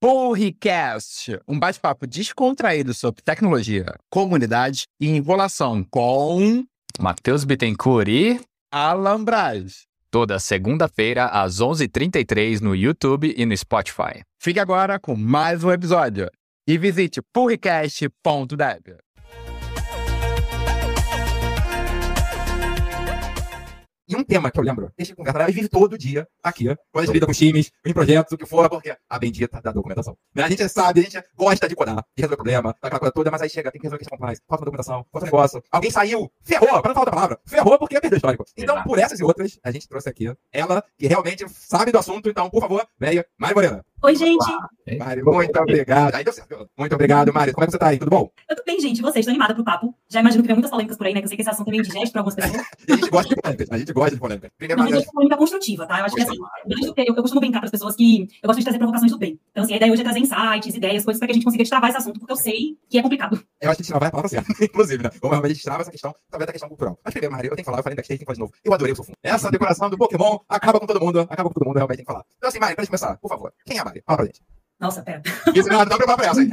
Porricast, um bate-papo descontraído sobre tecnologia, comunidade e enrolação com Matheus Bittencourt e Alan Braz. Toda segunda-feira às 11h33 no YouTube e no Spotify. Fique agora com mais um episódio e visite porricast.dev. E um tema que eu lembro, deixa eu conversar, e vive todo dia aqui, quando a gente lida com times, em projetos, o que for, porque a bendita da documentação. Né? A gente sabe, a gente gosta de codar, de resolver problema, daquela coisa toda, mas aí chega, tem que resolver questão compliance, falta uma documentação, falta um negócio, alguém saiu, ferrou, para não falar outra palavra, ferrou porque perdeu histórico. Então, por essas e outras, a gente trouxe aqui ela, que realmente sabe do assunto, então, por favor, venha, Mari Morena. Oi, gente. Mari, muito obrigado. Muito obrigado, Mari. Como é que você tá aí? Tudo bom? Eu tô bem, gente. Vocês estão animada pro papo. Já imagino que tem muitas polêmicas por aí, né? Que eu sei que esse assunto é meio indigesto pra algumas pessoas. E a gente gosta de polêmicas. A gente gosta de polêmicas. Primeiro, Não, mas eu acho polêmica construtiva, tá? Eu acho que assim, que- eu, eu costumo brincar pras pessoas que eu gosto de trazer provocações do bem. Então, assim, a ideia hoje é trazer insights, ideias, coisas pra que a gente consiga destravar esse assunto, porque eu sei que é complicado. Eu acho que não vai a palavra certa, inclusive, né? Como realmente trava essa questão, talvez a questão cultural. Mas primeiro, Mari, eu tenho que falar, eu falei backstage, tem que falar de novo. Eu adorei o seu fundo. Essa decoração do Pokémon acaba com todo mundo, acaba com todo mundo, realmente tem que falar. Então, assim, Mari, pra gente começar, por favor, quem é a Mari? Fala pra gente. Nossa, pera. Isso não dá pra pra essa, hein?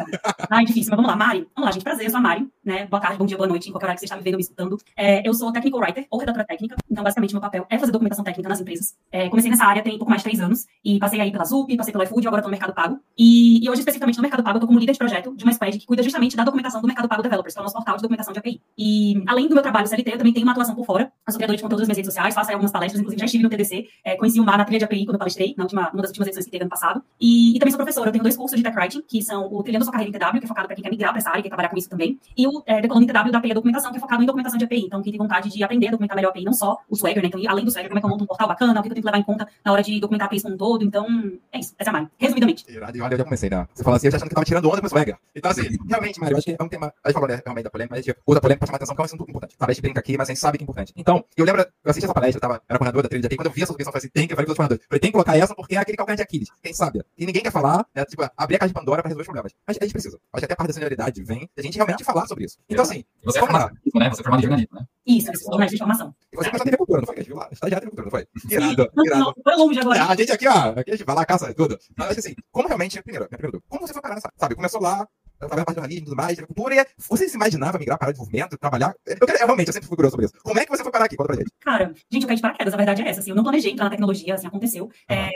Ai, difícil, mas vamos lá. Mari, vamos lá, gente. Prazer, eu sou a Mari, né? Boa tarde, bom dia, boa noite, em qualquer hora que você está me vendo ou me escutando. É, eu sou technical writer, ou redatora técnica. Então, basicamente, meu papel é fazer documentação técnica nas empresas. É, comecei nessa área tem pouco mais de três anos. E passei aí pela ZUP, passei pela iFood, agora estou no Mercado Pago. E, e hoje, especificamente no Mercado Pago, eu tô como líder de projeto de uma squad que cuida justamente da documentação do Mercado Pago Developers, que é o nosso portal de documentação de API. E, além do meu trabalho CLT, eu também tenho uma atuação por fora. Eu sou criadora de conteúdo nas minhas redes sociais, faço aí algumas palestras, inclusive já estive no TDC. É, conheci o Mar na trilha de API quando eu palestrei, na última, numa das últimas edições que teve ano passado. E, e também sou professora, tenho dois cursos de tech writing, que são o Trilhando Sua Carreira em TW, que é focado para quem quer migrar para essa área, quer trabalhar com isso também, e o é, Decolando em TW da API documentação, que é focado em documentação de API. Então, quem tem vontade de aprender a documentar melhor a API, não só o Swagger, né? Então, além do Swagger, como é que eu monto um portal bacana, o que eu tenho que levar em conta na hora de documentar APIs como um todo. Então, é isso. Essa é a Mari. Resumidamente. E olha, eu já comecei, né? Você falou assim, eu já achando que tava tirando onda com o Swagger. Então, assim, realmente, Mário, eu acho que é um tema. A gente falou né, realmente da polêmica, mas a gente usa a polêmica pra chamar atenção, que é um assunto importante. A gente brinca aqui, mas a gente sabe que é importante. Então, eu lembro, eu assisti essa palestra, eu tava, era coordenador da trilha quando eu vi essa submissão, eu falei assim, tem que, eu falei, tem que colocar essa porque é aquele calcanhar de Aquiles. Quem sabe? E ninguém quer falar, né? Tipo, abrir a caixa de Pandora pra resolver os problemas. Mas a gente precisa. Acho que até a parte da senioridade vem da gente realmente falar sobre isso. Então, assim, Você é vamos formado, né? Você é formado em jornalismo, né? Isso, isso. Jornalismo de informação. E você começou a TV Cultura, não foi? Que a gente viu lá? Estagiário de TV Cultura, não foi? Irado, Não, irado. não, foi longe agora. A gente aqui, ó, aqui a gente vai lá, caça tudo. Mas acho assim, como realmente, primeiro, minha pergunta, como você foi parar nessa, sabe, começou lá, eu na parte de jornalismo e tudo mais, agricultura, e você se imaginava migrar para o desenvolvimento, trabalhar? Eu, quero, eu realmente, eu sempre fui curioso sobre isso. Como é que você foi parar aqui? Conta pra gente. Cara, gente, eu caí de paraquedas, a verdade é essa, assim, eu não planejei entrar na tecnologia, assim, aconteceu. É,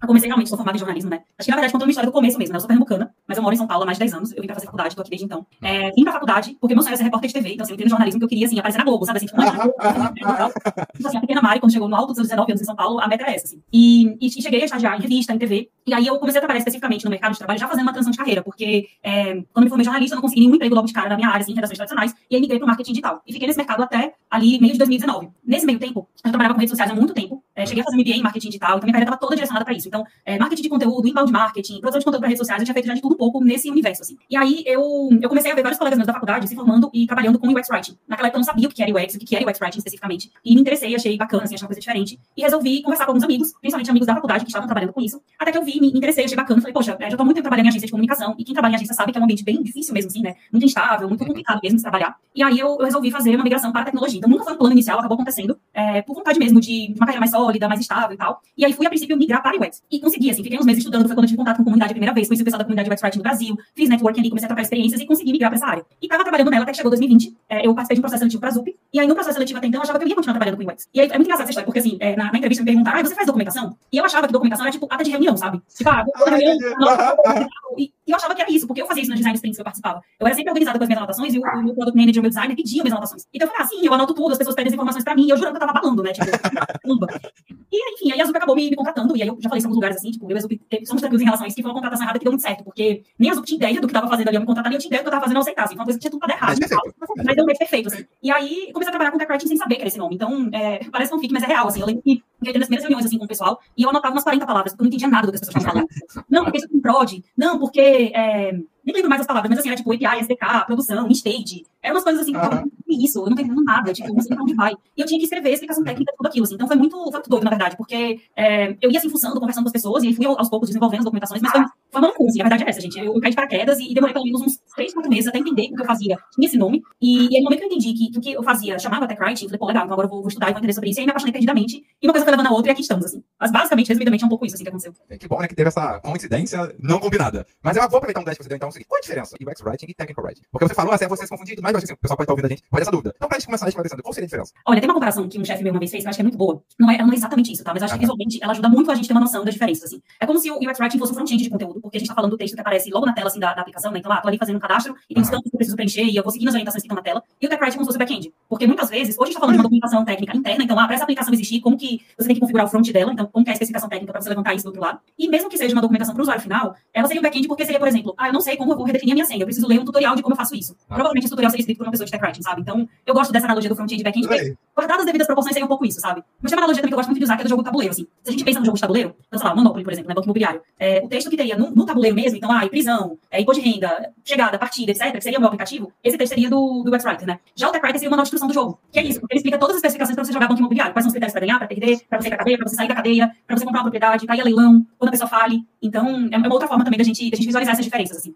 eu comecei realmente, sou formada em jornalismo, né? Acho que, na verdade, contando uma história do começo mesmo, né? Eu sou pernambucana, mas eu moro em São Paulo há mais de 10 anos, eu vim pra fazer faculdade, tô aqui desde então. É, vim pra faculdade, porque meu sonho era ser repórter de TV, então, assim, eu entrei no jornalismo que eu queria, assim, aparecer na Globo, sabe? Assim, tipo. Então, assim, a pequena Mari, quando chegou no alto dos seus 19 anos em São Paulo, a meta era essa, assim. E, e, e cheguei a estagiar em revista, em TV, e aí eu comecei a trabalhar especificamente no mercado de trabalho, já fazendo uma transição de carreira, porque é, quando me formei jornalista, eu não consegui nenhum emprego logo de cara na minha área, assim, em redações tradicionais, e aí migrei pro marketing digital. E fiquei nesse mercado até ali, meio de 2019. Nesse meio tempo, eu trabalhava com redes sociais há muito tempo, é, cheguei a fazer MBA em marketing digital, então minha carreira estava toda direcionada para isso. Então, é, marketing de conteúdo, inbound marketing, produção de conteúdo para redes sociais, eu tinha feito já de tudo um pouco nesse universo, assim. E aí eu, eu comecei a ver vários colegas meus da faculdade se formando e trabalhando com UX Writing. Naquela época eu não sabia o que era UX, o que era UX Writing especificamente, e me interessei, achei bacana, assim, achei uma coisa diferente, e resolvi conversar com alguns amigos, principalmente amigos da faculdade que estavam trabalhando com isso, até que eu vi, me interessei, achei bacana, falei, poxa, é, já tô muito tempo trabalhando em agência de comunicação, e quem trabalha em agência sabe que é um ambiente bem difícil mesmo, assim, né? Muito instável, muito complicado mesmo de trabalhar. E aí eu, eu resolvi fazer uma migração para a tecnologia. Então nunca foi um plano inicial, acabou acontecendo, é, por vontade mesmo de, de uma carreira mais sólida, mais estável e tal. E aí fui, a princípio, migrar para UX. E consegui, assim, fiquei uns meses estudando, foi quando eu tive contato com a comunidade a primeira vez, conheci o pessoal da comunidade UX Writing no Brasil, fiz networking ali, comecei a trocar experiências e consegui migrar para essa área. E tava trabalhando nela até que chegou 2020, é, eu participei de um processo seletivo para a ZUP, e aí no processo seletivo até então eu achava que eu ia continuar trabalhando com UX. E aí é muito engraçado essa história, porque assim, é, na, na entrevista me perguntaram, ah, você faz documentação? E eu achava que documentação era tipo ata de reunião, sabe? Tipo, ah, vou reunião, não, e, e eu achava que era isso, porque eu fazia isso nos design sprints que eu participava. Eu era sempre organizada com as minhas anotações e o, o meu product manager, o meu designer, pedia minhas anotações. Então eu falei, ah, sim, eu anoto tudo, as pessoas pedem as informações pra mim, e eu jurando que eu tava balando, né? Tipo. E enfim, aí a Zup acabou me, me contratando, e aí eu já falei em alguns lugares assim, tipo, eu e a Zup somos tranquilos em relação a isso, que foi uma contratação errada que deu muito certo, porque nem a Zup tinha ideia do que tava fazendo ali, eu me contratar, nem eu tinha ideia do que eu tava fazendo, eu aceitasse. Então, uma coisa que tinha tudo pra dar errado. Mas e tal. perfeito. Mas deu meio perfeito, assim. E aí, comecei a trabalhar com tech sem saber que era esse nome. Então, é, parece fanfic, mas é real, assim. Eu lembro que eu entrei nas primeiras reuniões, assim, com o pessoal, e eu anotava umas 40 palavras, porque eu não entendia nada do que as pessoas falando. Não, porque isso tem prod. Não, porque... É, nem lembro mais as palavras, mas assim, era tipo API, SDK, produção, stage. Eram umas coisas assim, uhum. isso, eu não tô entendendo nada, tipo, não sei pra onde vai. E eu tinha que escrever a explicação técnica de tudo aquilo, assim. Então foi muito, foi muito doido, na verdade, porque é, eu ia assim, fuçando, conversando com as pessoas, e fui aos poucos desenvolvendo as documentações, mas foi, foi uma loucura, assim, a verdade é essa, gente. Eu, eu caí de paraquedas e, e demorei pelo menos uns três, quatro meses até entender o que eu fazia tinha esse nome. E, e aí, no momento que eu entendi que, que o que eu fazia chamava Writing, eu falei, pô, legal, então agora eu vou, vou estudar e vou entender sobre isso. E aí me apaixonei perdidamente. E uma coisa foi levando a outra e aqui estamos, assim. Mas basicamente, resumidamente, é um pouco isso, assim, que aconteceu. É, Que bom, né, que teve essa coincidência não combinada. Mas eu vou aproveitar um 10 que você deu, então, é seguinte. Qual a diferença de UX Writing e Technical Writing? Porque você falou, assim, você se confundir, mas eu acho que assim, o pessoal pode estar ouvindo a gente, pode essa dúvida. Então, pra gente começar esclarecendo, qual seria a diferença? Olha, tem uma comparação que um chefe meu uma vez fez que eu acho que é muito boa. Não é, ela não é exatamente isso, tá? Mas acho que visualmente ela ajuda muito a gente ter uma noção das diferenças, assim. É como se o UX Writing fosse um front-end de conteúdo, porque a gente tá falando do texto que aparece logo na tela, assim, da, da aplicação, né? Então, ah, tô ali fazendo um cadastro e tem os campos que eu preciso preencher e eu vou seguindo as orientações que estão na tela. E o Tech Writing é como se fosse o back-end. Porque muitas vezes, hoje a gente tá falando de uma documentação técnica interna, então, ah, pra essa aplicação existir, como que você tem que configurar o front dela, então, como que é a especificação técnica pra você levantar isso do outro lado. E mesmo que seja uma documentação pro usuário final, ela seria um back-end porque seria, por exemplo, ah, eu não sei como eu vou redefinir a minha senha, eu preciso ler um tutorial de como eu faço isso. Ah. Provavelmente esse tutorial seria escrito por uma pessoa de Tech Writing, sabe? Então, eu gosto dessa analogia do front-end e back-end, guardadas as devidas proporções seria um pouco isso, sabe? Mas tem uma analogia também que eu gosto muito de usar, que é do jogo de tabuleiro, assim. Se a gente pensa no jogo de tabuleiro, então, sei lá, Monopoly, por exemplo, né, banco imobiliário, é, o texto que teria no, no tabuleiro mesmo, então, ah, e prisão, é, imposto de renda, chegada, partida, etc., que seria o meu aplicativo, esse texto seria do, do UX Writer, né? Já o Tech Writer seria uma nova instrução do jogo, que é isso, porque ele explica todas as especificações pra você jogar banco imobiliário, quais são os critérios pra ganhar, pra perder, pra você ir pra cadeia, pra você sair da cadeia, pra você comprar uma propriedade, pra ir a leilão, quando a pessoa fale. Então, é uma outra forma também da gente, da gente visualizar essas diferenças, assim.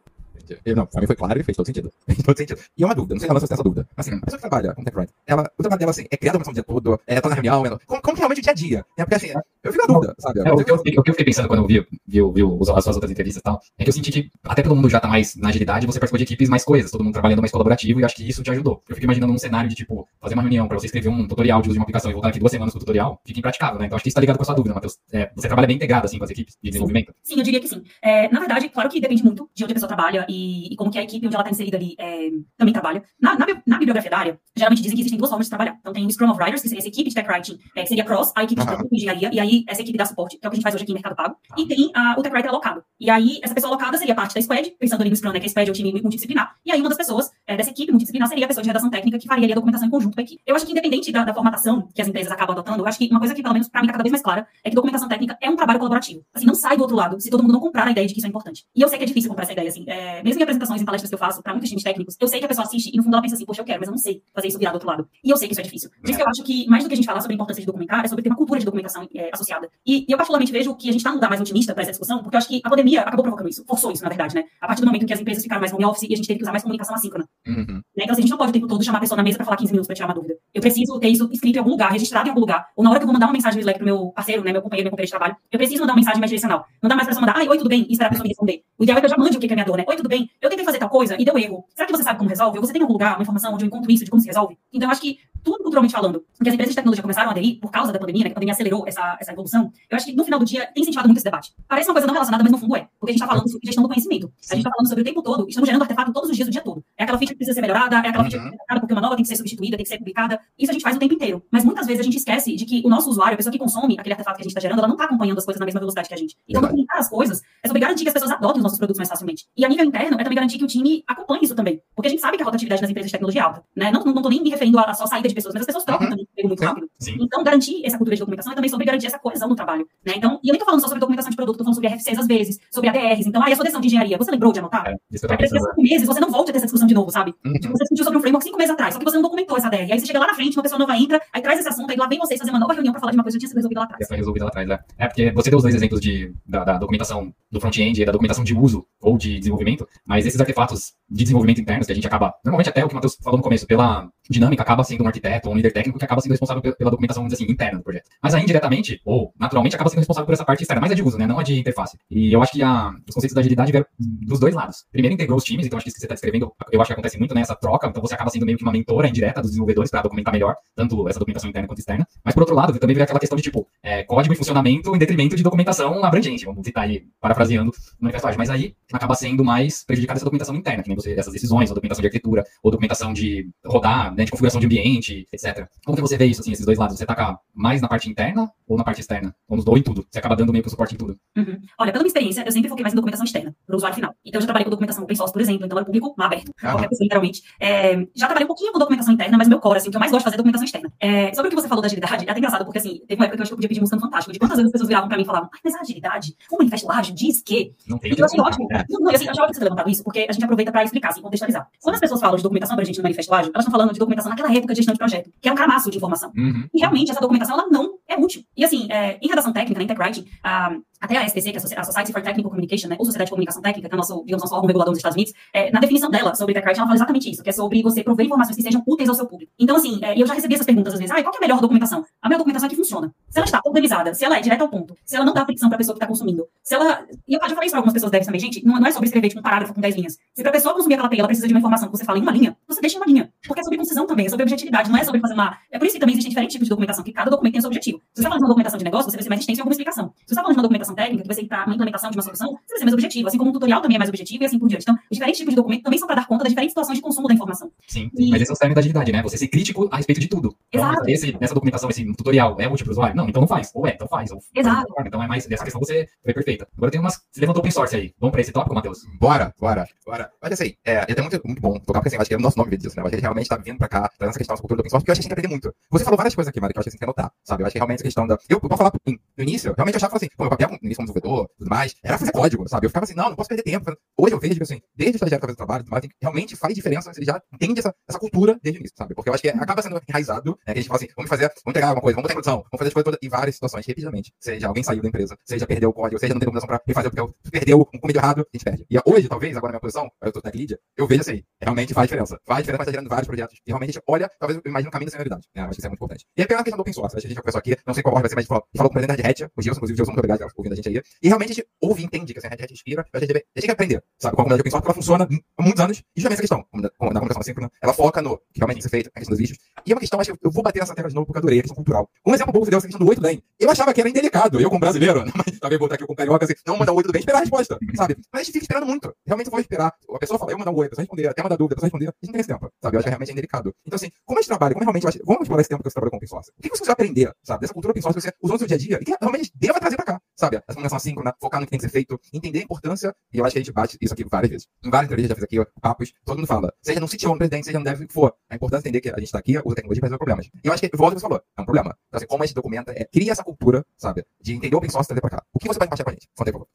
Eu, não, pra mim foi claro e fez todo sentido. Fez todo sentido. E é uma dúvida, não sei se ela tem essa dúvida. Mas, assim, a pessoa que trabalha com Writing, ela, o trabalho dela, assim, é criar documentação o dia todo, é, tá na reunião, ela, como, como é realmente o dia a dia? É porque, assim, eu fico na dúvida, sabe? É, o, que eu, o que eu fiquei pensando quando eu vi, vi, vi os- as suas outras entrevistas e tal, é que eu senti que até todo mundo já tá mais na agilidade, você participou de equipes mais coisas, todo mundo trabalhando mais colaborativo, e acho que isso te ajudou. Eu fico imaginando um cenário de, tipo, fazer uma reunião pra você escrever um tutorial de uso de uma aplicação e voltar aqui duas semanas com o tutorial, fica impraticável, né? Então acho que isso tá ligado com a sua dúvida, Matheus. É, você trabalha bem integrado, assim, com as equipes de desenvolvimento. Sim, eu diria que sim. É, na verdade, claro que depende muito de onde a pessoa trabalha e, e como que a equipe onde ela está inserida ali é, também trabalha. Na, na, na bibliografia da área, geralmente dizem que existem duas formas de trabalhar. Então tem o Scrum of Writers, que seria essa equipe de tech writing, é, que seria cross, a equipe de Aham. produto e engenharia, e aí essa equipe dá suporte, que é o que a gente faz hoje aqui em Mercado Pago. E tem a, o tech writer alocado. E aí essa pessoa alocada seria parte da squad, pensando ali no Scrum, né, que a squad é o time multidisciplinar. E aí uma das pessoas é, dessa equipe multidisciplinar seria a pessoa de redação técnica que faria ali a documentação em conjunto com a equipe. Eu acho que independente da, da formatação que as empresas acabam adotando, eu acho que uma coisa que pelo menos pra mim tá cada vez mais clara é que documentação técnica é um trabalho colaborativo. Assim, não sai do outro lado se todo mundo não comprar a ideia de que isso é importante. E eu sei que é difícil comprar essa ideia, assim. É, mesmo em apresentações e palestras que eu faço pra muitos times técnicos, eu sei que a pessoa assiste e no fundo ela pensa assim, poxa, eu quero, mas eu não sei fazer isso virar do outro lado. E eu sei que isso é difícil. Por isso que eu acho que, mais do que a gente falar sobre a importância de documentar, é sobre ter uma cultura de documentação é, associada. E, e eu particularmente vejo que a gente tá num lugar mais otimista pra essa discussão, porque eu acho que a pandemia acabou provocando isso, forçou isso, na verdade, né? A partir do momento em que as empresas ficaram mais home office e a gente teve que usar mais comunicação assíncrona. Uhum. Né? Então, assim, a gente não pode o tempo todo chamar a pessoa na mesa pra falar 15 minutos pra tirar uma dúvida. Eu preciso ter isso escrito em algum lugar, registrado em algum lugar. Ou na hora que eu vou mandar uma mensagem no Slack pro meu parceiro, né, meu companheiro, meu companheiro de trabalho, eu preciso mandar uma mensagem mais direcional. Não dá mais só mandar, ai, oi, tudo bem, e esperar a pessoa me responder. O ideal é que eu já mande o que que é minha dor, né? Oi, tudo bem, eu tentei fazer tal coisa e deu erro. Será que você sabe como resolve? Ou você tem algum lugar, uma informação onde eu encontro isso, de como se resolve? Então, eu acho que tudo culturalmente falando, que as empresas de tecnologia começaram a aderir por causa da pandemia, né, que a pandemia acelerou essa, essa evolução, eu acho que no final do dia tem incentivado muito esse debate. Parece uma coisa não relacionada, mas no fundo é. Porque a gente tá falando sobre gestão do conhecimento. A gente tá falando sobre o tempo todo, estamos gerando artefato todos os dias, o dia todo. É aquela feature que precisa ser melhorada, é aquela feature que precisa ser porque uma nova tem que ser substituída, tem que ser publicada. Isso a gente faz o tempo inteiro. Mas muitas vezes a gente esquece de que o nosso usuário, a pessoa que consome aquele artefato que a gente tá gerando, ela não tá acompanhando as coisas na mesma velocidade que a gente. Então, Verdade. documentar as coisas é sobre garantir que as pessoas adotem os nossos produtos mais facilmente. E a nível interno é também garantir que o time acompanhe isso também. Porque a gente sabe que a rotatividade nas empresas de tecnologia é alta. Né? Não, tô nem me referindo a, a só saída de pessoas, mas as pessoas trocam Uhum. também emprego muito rápido. Sim. Então, garantir essa cultura de documentação é também sobre garantir essa coesão no trabalho. Né? Então, e eu nem tô falando só sobre documentação de produto, tô falando sobre RFCs às vezes, sobre ADRs. Então, ah, e a sua decisão de engenharia, você lembrou de anotar? É, isso daqui a cinco meses, você não volte a ter essa discussão de novo, sabe? Uhum. Tipo, você discutiu sobre um framework cinco meses atrás, só que você não documentou essa ADR. Aí você chega lá na frente, uma pessoa nova entra, aí traz esse assunto, aí lá vem vocês fazer uma nova reunião pra falar de uma coisa que já tinha sido resolvida lá atrás. Já foi resolvida lá atrás, é. É, porque você deu os dois exemplos de, da, da documentação do front-end e da documentação de uso ou de desenvolvimento, mas esses artefatos de desenvolvimento internos que a gente acaba, normalmente até o que o Matheus falou no começo, pela dinâmica, acaba sendo um arquiteto um líder técnico que acaba sendo responsável pe- pela documentação, vamos dizer assim, interna do projeto. Mas aí, indiretamente, ou naturalmente, acaba sendo responsável por essa parte externa, mas é de uso, né? Não é de interface. E eu acho que a, os conceitos da agilidade vieram dos dois lados. Primeiro, integrou os times, então acho que isso que você está descrevendo, eu acho que acontece muito nessa troca, então você acaba sendo meio que uma mentora indireta dos desenvolvedores para documentar melhor, tanto essa documentação interna quanto externa. Mas, por outro lado, também veio aquela questão de, tipo, é, código em funcionamento em detrimento de documentação abrangente, vamos citar aí, parafraseando no manifesto. Mas aí acaba sendo mais prejudicada essa documentação interna, que nem você, essas decisões, ou documentação de arquitetura, ou documentação de rodar, né, de configuração de ambiente, etc. Como que você vê isso, assim, esses dois lados? Você taca mais na parte interna ou na parte externa? Ou nos dois em tudo? Você acaba dando meio que o suporte em tudo. Uhum. Olha, pela minha experiência, eu sempre foquei mais em documentação externa, para o usuário final. Então, eu já trabalhei com documentação open source, por exemplo, então era público aberto, Aham. qualquer pessoa, literalmente. É, já trabalhei um pouquinho com documentação interna, mas meu core, assim, o que eu mais gosto de fazer é documentação externa. É, sobre o que você falou da agilidade, é até engraçado, porque, assim, teve uma época que eu acho que eu podia pedir música no Fantástico, de quantas vezes as pessoas viravam pra mim e falavam, ah, mas a agilidade, o manifesto ágil diz que... Não tem Eu achei ótimo. É. Não, assim, eu achava que você ter levantado isso, porque a gente aproveita para explicar, assim, contextualizar. Quando as pessoas falam de documentação abrangente no Manifesto Ágil, elas estão falando de documentação naquela época de gestão de projeto, que é um cramaço de informação. Uhum. E realmente essa documentação ela não é útil. E assim, é, em redação técnica, né, tech writing, ah, até a STC, que é a Soci- a Society for Technical Communication, né, ou Sociedade de Comunicação Técnica, que é o nosso, digamos, nosso órgão regulador nos Estados Unidos, é, na definição dela sobre tech writing, ela fala exatamente isso, que é sobre você prover informações que sejam úteis ao seu público. Então, assim, é, eu já recebi essas perguntas às vezes, ah, qual é a melhor documentação? A melhor documentação é que funciona. Se ela está organizada, se ela é direta ao ponto, se ela não dá fricção para a pessoa que está consumindo, se ela. E eu já falei isso para algumas pessoas devem também, gente, não, não é sobre escrever tipo, um parágrafo com 10 linhas. Se para a pessoa consumir aquela API, ela precisa de uma informação que você fala em uma linha, você deixa em uma linha. Porque é sobre concisão também, é sobre objetividade, não é sobre fazer uma. É por isso que também existem diferentes tipos de documentação, que cada documento tem seu objetivo. Se você está falando de uma documentação de negócio, você vai ser mais extenso em alguma explicação. Se você está falando de uma documentação técnica, que vai ser para uma implementação de uma solução, você vai ser mais objetivo. Assim como um tutorial também é mais objetivo e assim por diante. Então, os diferentes tipos de documento também são para dar conta das diferentes situações de consumo da informação. Sim, E- mas esse é o cerne da agilidade, né? Você ser crítico a respeito de tudo. Então, Exato. esse, essa documentação, esse tutorial é útil para o usuário? Não, então não faz. Ou é, então faz. Ou Exato. Então é mais dessa questão você foi perfeita. Agora tem umas. Você levantou open source aí. Vamos para esse tópico, Matheus? Bora, bora, bora. Mas assim, é, é até muito, muito bom tocar, porque assim, eu acho que é o nosso nome disso, né? Eu acho que a gente realmente tá vindo pra cá, trazendo essa questão da cultura do open source, porque eu acho que a gente tem que aprender muito. Você falou várias coisas aqui, Mari, que eu acho que a gente tem que anotar, sabe? Eu acho que realmente essa questão da. Eu, eu posso falar. No início, realmente eu achava assim, pô, meu papel no início como desenvolvedor, tudo mais, era fazer código, sabe? Eu ficava assim, não, não posso perder tempo. Hoje eu vejo que assim, desde o estagiário fazendo trabalho, tem que- realmente faz diferença, você já entende essa, essa cultura desde o início, sabe? Porque eu acho que acaba sendo enraizado, né? Que a gente fala assim, vamos fazer, vamos pegar alguma coisa, vamos botar em produção, vamos fazer as coisas todas, e várias situações, repetidamente. Seja alguém saiu da empresa, seja perdeu o código, seja não tem documentação pra refazer porque perdeu um comigo errado, a gente perde. E hoje, talvez, agora na minha posição, eu tô na Lídia, eu vejo assim, realmente faz diferença. Faz diferença, mas tá gerando vários projetos. E realmente olha, talvez eu imagine o caminho da senioridade. Né? Eu acho que isso é muito importante. E aí a questão do open source, acho que a gente já conversou aqui, não sei qual ordem vai ser, mas a gente falou, gente falou com o presidente da Red Hat, o Gilson, inclusive, Gilson, muito obrigado por ouvindo a gente aí. E realmente a gente ouve e entende que assim, a Red Hat inspira, a gente, deve- a gente tem que aprender, sabe, com a comunidade open source, porque ela funciona há muitos anos, e justamente essa questão, na comunicação assíncrona, ela foca no que realmente tem que ser feito, a questão dos vídeos. E é uma questão, acho que eu vou bater nessa tecla de novo porque eu adorei a questão cultural. Um exemplo bom que você deu essa questão do 8 bem. Eu achava que era indelicado, eu como brasileiro, mas talvez voltar aqui com carioca, assim, não mandar um 8 bem, esperar a resposta, sabe? Mas a gente fica esperando muito. Realmente eu vou esperar. A pessoa fala, eu mandar um oi, a pessoa responder, até mandar dúvida, a pessoa responder, a gente não tem esse tempo, sabe? Eu acho que realmente é indelicado. Então, assim, como a gente trabalha, como realmente, vamos explorar esse tempo que você trabalha com open source. O que você aprender, sabe? Dessa cultura open source que você usou no seu dia a dia e que realmente deva trazer pra cá, sabe? Essa comunicação assíncrona, focar no que tem que ser feito, entender a importância, e eu acho que a gente bate isso aqui várias vezes. Em várias entrevistas já fiz aqui, ó, papos, todo mundo fala, seja no CTO, no presidente, seja no dev, o que for. A importância de entender que a gente tá aqui, usa tecnologia para resolver problemas. E eu acho que, volta que você falou, é um problema. Então, assim, como a gente documenta, é, cria essa cultura, sabe? De entender o open source e trazer pra cá. O que você pode compartilhar com a gente? Conta aí, por favor.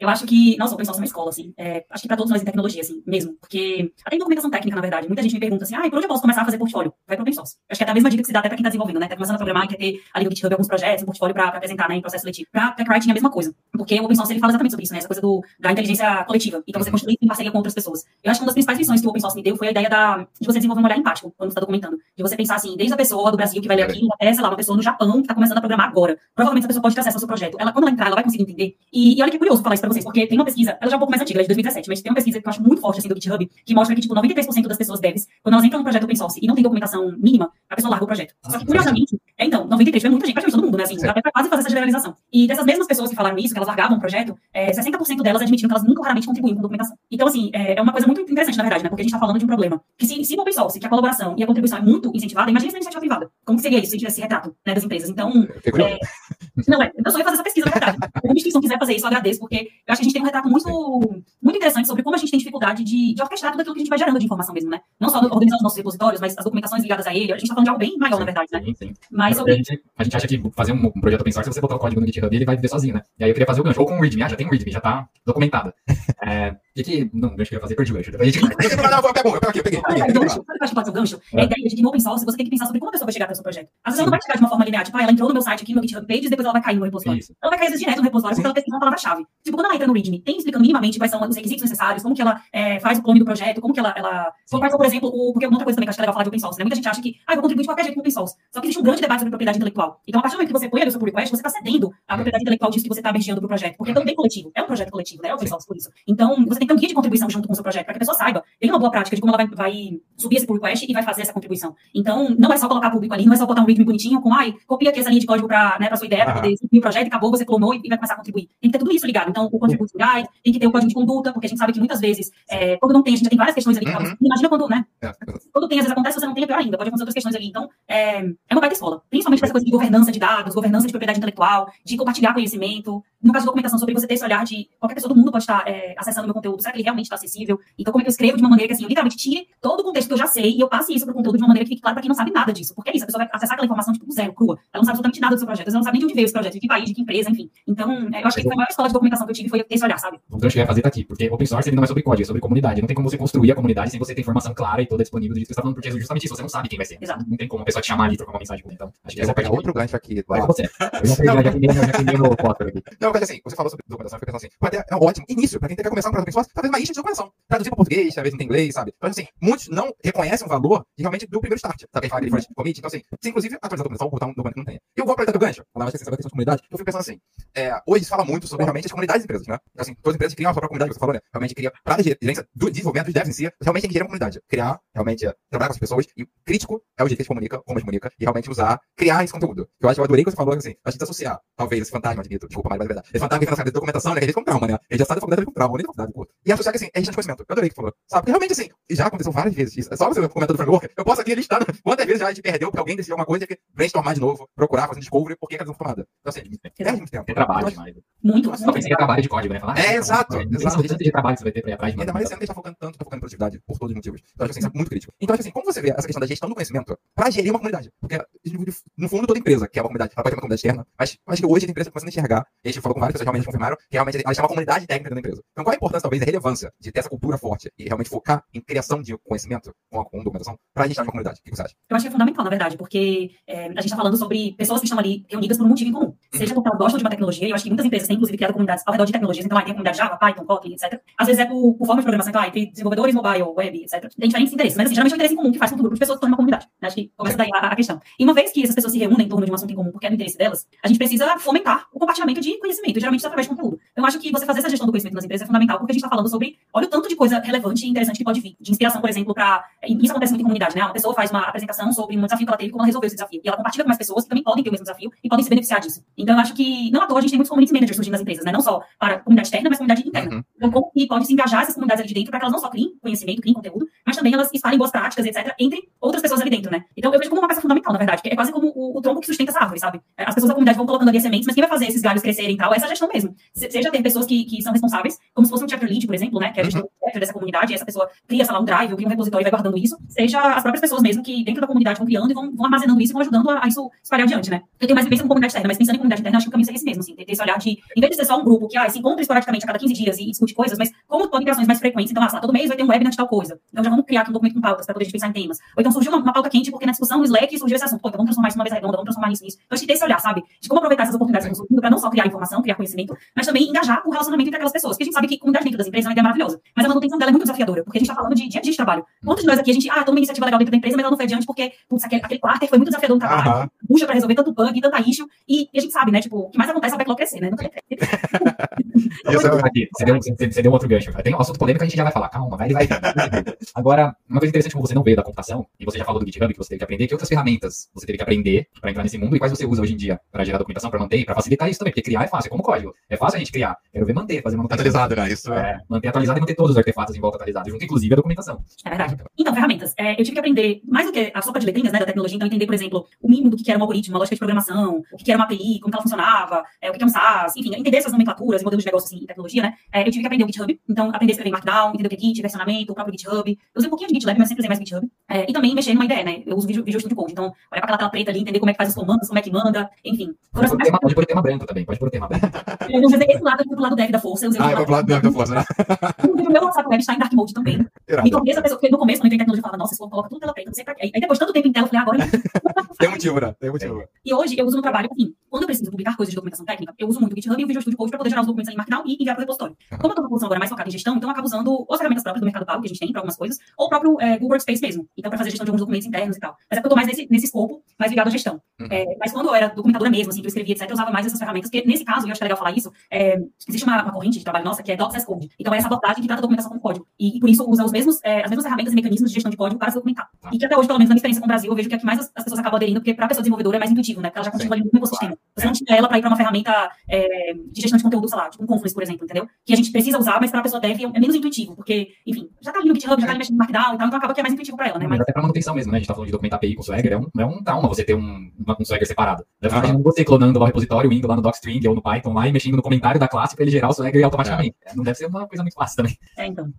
Eu acho que, nossa, o open source é uma escola, assim. É, acho que pra todos nós em tecnologia, assim, mesmo. Porque, até em documentação técnica, na verdade, muita gente me pergunta assim, ah, por onde eu posso começar a fazer portfólio? Vai pro open source. Eu acho que é a mesma dica que se dá até pra quem tá desenvolvendo, né? Tá começando a programar e quer ter ali no GitHub alguns projetos, um portfólio pra, pra apresentar, né, em processo seletivo. Pra tech writing é a mesma coisa. Porque o open source, ele fala exatamente sobre isso, né? Essa coisa do, da inteligência coletiva. Então, você construir em parceria com outras pessoas. Eu acho que uma das principais lições que o open source me deu foi a ideia da, de você desenvolver um olhar empático quando você tá documentando. De você pensar assim, desde a pessoa do Brasil que vai ler aquilo, até, sei lá, uma pessoa no Japão que tá começando a programar agora. Provavelmente essa pessoa pode ter acesso ao seu projeto. Ela, quando ela entrar, ela vai conseguir entender. E, e olha que curioso falar isso pra vocês, porque tem uma pesquisa, ela já é um pouco mais antiga, ela é de 2017, mas tem uma pesquisa que eu acho muito forte, assim, do GitHub, que mostra que, tipo, 93% das pessoas devs, quando elas entram no projeto open source e não tem documentação mínima, a pessoa larga o projeto. Só que, curiosamente, é, então, 93% é muita gente, todo mundo, né, assim, dá pra quase fazer essa generalização. E dessas mesmas pessoas que falaram isso, que elas largavam o projeto, é, 60% delas admitiram que elas nunca raramente contribuíam com documentação. Então, assim, é, é uma coisa muito interessante, na verdade, né, porque a gente tá falando de um problema que se, se no open source, que a colaboração e a contribuição é muito incentivada, imagina se na iniciativa privada. Como que seria isso, se tivesse esse retrato, né, das empresas. Então, curioso. Não é, eu só ia fazer essa pesquisa, na verdade. Se alguma instituição quiser fazer isso, eu agradeço, porque eu acho que a gente tem um retrato muito, muito interessante sobre como a gente tem dificuldade de, de orquestrar tudo aquilo que a gente vai gerando de informação mesmo, né? Não só organizar os nossos repositórios, mas as documentações ligadas a ele. A gente tá falando de algo bem maior, na verdade, né? Sim, sim. Mas Porque a, sobre. gente, a gente acha que fazer um, um projeto open source, se você botar o código no GitHub, ele vai viver sozinho, né? E aí eu queria fazer o gancho. Ou com o README. Ah, já tem o README, já tá documentado. É, e que... Não, o gancho que eu ia fazer, perdi o gancho. Depois a gente... Não, não, eu pego eu pego aqui, eu peguei. Sabe, peguei, o peguei. gancho, o que eu acho que o gancho? É a ideia de que no open source você tem que pensar sobre como a pessoa vai chegar até o seu projeto. Às vezes ela não vai chegar de uma forma linear, tipo, ah, ela entrou no meu site aqui, no meu GitHub Pages, depois ela vai cair no repositório. Isso. Ela vai cair às vezes direto no repositório porque ela pesquisa uma palavra-chave. Tipo, quando ela entra no README, tem explicando minimamente quais são os requisitos necessários, como que ela é, faz o clone do projeto, como que ela. ela... Quais são, por exemplo, o... porque uma outra coisa também que eu acho que é legal falar de open source, né? Muita gente acha que, ah, eu vou contribuir de qualquer jeito com open source. Só que existe um grande debate sobre propriedade intelectual. Então, a partir do momento que você põe ali o seu pull request, você está cedendo a propriedade intelectual disso que você está mexendo pro projeto. Porque é também coletivo. É um projeto coletivo, né? É open source por isso. Então, você tem um guia de contribuição junto com o seu projeto, para que a pessoa saiba. Tem uma boa prática de como ela vai, vai subir esse pull request e vai fazer essa contribuição. Então, não é só colocar público ali, não é só botar um readme bonitinho com, ai, copia aqui essa linha de código para né, pra sua ideia, para poder subir o projeto, e acabou, você clonou e vai começar a contribuir. Tem que ter tudo isso ligado. Então, o contribution guide, tem que ter o código de conduta, porque a gente sabe que muitas vezes, é, quando não tem, a gente já tem várias questões ali. Uhum. Imagina quando, né? É. Quando tem, às vezes acontece, você não tem, é pior ainda. Pode acontecer outras questões ali. Então, é, é uma baita escola. Principalmente essa coisa de governança de dados, governança de propriedade intelectual, de compartilhar conhecimento. No caso de documentação, sobre você ter esse olhar de qualquer pessoa do mundo pode estar é, acessando meu conteúdo conteúdo? Será que ele realmente está acessível? Então, como é que eu escrevo de uma maneira que, assim, eu literalmente tire todo o contexto que eu já sei e eu passe isso para o conteúdo de uma maneira que fique claro para quem não sabe nada disso. Porque é isso, a pessoa vai acessar aquela informação, tipo, zero, crua. Ela não sabe absolutamente nada do seu projeto, ela não sabe nem de onde veio esse projeto, de que país, de que empresa, enfim. Então, é, eu acho que foi a maior escola de documentação que eu tive foi esse olhar, sabe? O gancho que eu ia fazer tá aqui, porque open source ele não é sobre código, é sobre comunidade. Não tem como você construir a comunidade sem você ter informação clara e toda disponível do jeito que você está falando, porque é justamente isso, você não sabe quem vai ser. Exato. Não tem como a pessoa te chamar ali e trocar uma mensagem com. Então, acho que Eu essa vou é a pegar parte outro gancho aqui. Você. Eu já peguei, já queimei, já queimei meu fósforo aqui. Não, mas assim, você falou sobre documentação, eu fico pensando assim, ter, é um ótimo início pra quem quer começar um projeto source, talvez uma isca de documentação. Traduzir para português, talvez não tem inglês, sabe? Então, assim, muitos não reconhecem o valor realmente do primeiro start. Sabe? Quem fala aquele first commit. Então, assim, se inclusive atualizar a documentação botar um documento que não tenha. Eu vou aproveitar o gancho, falar mais que você vai ter de comunidade, eu fico pensando assim, é, hoje se fala muito sobre realmente as comunidades das empresas, né? Então, assim, todas as empresas criam a própria comunidade, você falou, né? Realmente cria, para a gerência do desenvolvimento dos devs em si, realmente tem que gerar uma comunidade. Criar, realmente, é, trabalhar com as pessoas, e crítico é o jeito que a gente comunica, como a gente comunica, e realmente usar, criar esse conteúdo. Eu acho que eu adorei que você falou, assim, a gente associar, talvez, esse fantasma, admito, desculpa, mas é verdade, esse fantasma que fica na documentação, né? Que a gente com trauma, né? A gente já sabe da faculdade com trauma, nem da faculdade com E associar que, assim, é gestão de conhecimento. Eu adorei que você falou. Sabe? Porque realmente, assim, já aconteceu várias vezes isso. É só você comentar do framework, eu posso aqui listar quantas vezes já a gente perdeu porque alguém decidiu alguma coisa e que brainstormar de novo, procurar, fazer um discovery, por que que ela não foi formada. Então, assim, perde muito tempo. Tem trabalho Então, demais. Muito, Nossa, muito. Talvez seja trabalho de código, né? Falar, É, exato, não, exato. Não tanto de trabalho que você vai ter pra ir atrás, E ainda mais esse ano que a gente tá focando tanto, tá focando em produtividade, por todos os motivos. Então, acho que assim, é muito crítico. Então, acho que assim, como você vê essa questão da gestão do conhecimento pra gerir uma comunidade? Porque, no fundo, toda empresa quer uma comunidade, ela pode ter uma comunidade externa, mas acho que hoje a empresa está começando a enxergar, e a gente falou com várias pessoas realmente confirmaram, que realmente elas têm uma comunidade técnica dentro da empresa. Então, qual a importância, talvez, a relevância de ter essa cultura forte e realmente focar em criação de conhecimento com a com documentação pra gestar uma comunidade? O que você acha? Eu acho que é fundamental, na verdade, porque é, a gente está falando sobre pessoas que estão ali reunidas por um motivo em comum. Seja porque elas gostam de uma tecnologia, e eu acho que muitas empresas têm, inclusive, criado comunidades ao redor de tecnologias. Então, aí tem a comunidade Java, Python, Kotlin, etc. Às vezes é por, por forma de programação, então, ah, tem desenvolvedores mobile, web, etc. Tem diferentes interesses, mas assim, geralmente é um interesse em comum que faz com que um grupo de pessoas se torne uma comunidade. né? Acho que começa daí a, a questão. E uma vez que essas pessoas se reúnem em torno de um assunto em comum porque é do interesse delas, a gente precisa fomentar o compartilhamento de conhecimento, geralmente através de conteúdo. Então, eu acho que você fazer essa gestão do conhecimento nas empresas é fundamental, porque a gente está falando sobre, olha o tanto de coisa relevante e interessante que pode vir. De inspiração, por exemplo, para. Isso acontece muito em comunidade, né? Uma pessoa faz uma apresentação sobre um desafio que ela teve, como ela resolveu esse desafio. E ela compartilha com mais pessoas que também podem ter o mesmo desafio e podem se beneficiar disso. Então, eu acho que, não à toa, a gente tem muitos community managers surgindo nas empresas, né? Não só para a comunidade externa, mas comunidade interna. Uhum. Então, como que pode se engajar essas comunidades ali de dentro para que elas não só criem conhecimento, criem conteúdo, mas também elas espalhem boas práticas, etc., entre outras pessoas ali dentro, né? Então, eu vejo como uma peça fundamental, na verdade, que é quase como o, o tronco que sustenta essa árvore, sabe? As pessoas da comunidade vão colocando ali as sementes, mas quem vai fazer esses galhos crescerem e tal é essa gestão mesmo. Se- Seja ter pessoas que, que são responsáveis, como se fosse um chapter lead, por exemplo, né? Que é a gestão do chapter dessa comunidade, e essa pessoa cria, sei lá, um drive, ou cria um repositório e vai guardando isso, seja as próprias pessoas mesmo que dentro da comunidade vão criando e vão, vão armazenando isso e vão ajudando a, a isso espalhar adiante, né? Eu tenho mais vivência com comunidade externa, mas pensando em comunidade interna, acho que o caminho seria esse mesmo, assim, ter ter esse olhar de, em vez de ser só um grupo que ah, se encontra esporadicamente a cada 15 dias e discute coisas, mas como podem interações mais frequentes, então, ah, lá, todo mês vai ter um webinar de tal coisa. Então já vamos criar aqui um documento com pautas para poder a gente pensar em temas. Ou então surgiu uma, uma pauta quente porque na discussão no Slack surgiu esse assunto. Pô, então vamos transformar isso numa mesa redonda, vamos transformar isso nisso. Então acho que ter esse olhar, sabe? De como aproveitar essas oportunidades que estão surgindo para não só criar informação, criar conhecimento, mas também engajar o relacionamento entre aquelas pessoas. Porque a gente sabe que comunidade dentro das empresas é uma ideia maravilhosa. Mas a manutenção dela é muito desafiadora, porque a gente está falando de dia a dia de trabalho. Quantos de nós aqui, a gente, ah, toma uma iniciativa legal dentro da empresa, mas ela não foi adiante porque, putz, aquele, aquele quarter foi muito desafiador no trabalho, Aham. puxa para resolver tanto bug, tanta issue, e, e a gente sabe, né, tipo, o que mais acontece é o backlog crescer, né? Nunca é- Aqui, você deu, você, você deu outro gancho. Tem um assunto polêmico que a gente já vai falar. Calma, vai, vai. Agora, uma coisa interessante como você não veio da computação, e você já falou do GitHub que você teve que aprender, que outras ferramentas você teve que aprender para entrar nesse mundo e quais você usa hoje em dia para gerar documentação, para manter e para facilitar isso também, porque criar é fácil, é como código. É fácil a gente criar. Quero ver manter, fazer manutenção. Atualizado, né? Isso é. Manter atualizado e manter todos os artefatos em volta atualizados, junto inclusive a documentação. É verdade. Então, ferramentas. É, eu tive que aprender, mais do que a sopa de letrinhas né, da tecnologia, então entender, por exemplo, o mínimo do que era um algoritmo, uma lógica de programação, o que era uma API, como que ela funcionava, é, o que é um SaaS, enfim, entender essas nomenclaturas e modelos de negócio assim, em tecnologia, né? É, eu tive que aprender o GitHub, então aprender a escrever Markdown, entender o que é Git, versionamento, o próprio GitHub. Eu usei um pouquinho de GitLab, mas sempre usei mais GitHub. É, e também mexer numa ideia, né? Eu uso Visual Studio Code, então olhar pra aquela tela preta ali, entender como é que faz os comandos, como é que manda, enfim. Pode pôr pôr tema branco também, pode pôr tema branco. Eu usei esse lado, eu fui pro lado dev da força, eu usei Ah, o é pro lado da da força, né? O meu WhatsApp web está em dark mode também. Irado. Então, essa pessoa, porque no começo, quando eu entrei em tecnologia, eu falava, nossa, esse povo coloca tudo tela preta, não sei pra quê. Aí depois de tanto tempo em tela, eu falei, ah, agora. Tem motivo, né? Tem motivo. E hoje eu uso no trabalho, enfim, quando eu preciso publicar coisas de documentação técnica, eu uso muito o GitHub e o Visual Studio Code para poder gerar os documentos em Markdown e enviar para o repositório. Como eu tô com a produção agora mais focada em gestão, então eu acabo usando ou as ferramentas próprias do mercado pago que a gente tem para algumas coisas, ou o próprio é, Google Workspace mesmo. Então, para fazer gestão de alguns documentos internos e tal. Mas é porque eu tô mais nesse, nesse escopo, mais ligado à gestão. Uhum. É, mas quando eu era documentadora mesmo, assim, que eu escrevia, etc., eu usava mais essas ferramentas, porque nesse caso, e eu acho que é legal falar isso, é, existe uma, uma corrente de trabalho nossa que é Docs as Code. Então, é essa abordagem que trata a documentação como código. E, e por isso usa os mesmos, é, as mesmas ferramentas e mecanismos de gestão de código para se documentar. E que até hoje, pelo menos na minha experiência com o Brasil, eu vejo que é que mais as, as pessoas acabam aderindo, porque para a pessoa desenvolvedora é mais intuitivo, né? Porque ela já continua ali no ecossistema. Você não tinha ela para ir para uma ferramenta é, de gestão de conteúdo, sei lá, tipo um Confluence, por exemplo, entendeu? Que a gente precisa usar, mas para a pessoa deve é menos intuitivo, porque, enfim, já tá ali no GitHub, já tá ali mexendo no Markdown e tal, então acaba que é mais intuitivo pra ela, né? Mas Mas até pra manutenção mesmo, né? A gente tá falando de documentar API com Swagger, é um, é um trauma você ter um, uma- um Swagger separado. Deve Aham. imaginando você clonando lá o repositório, indo lá no docstring ou no Python lá e mexendo no comentário da classe pra ele gerar o Swagger automaticamente. É, Não deve ser uma coisa muito fácil também. é, então.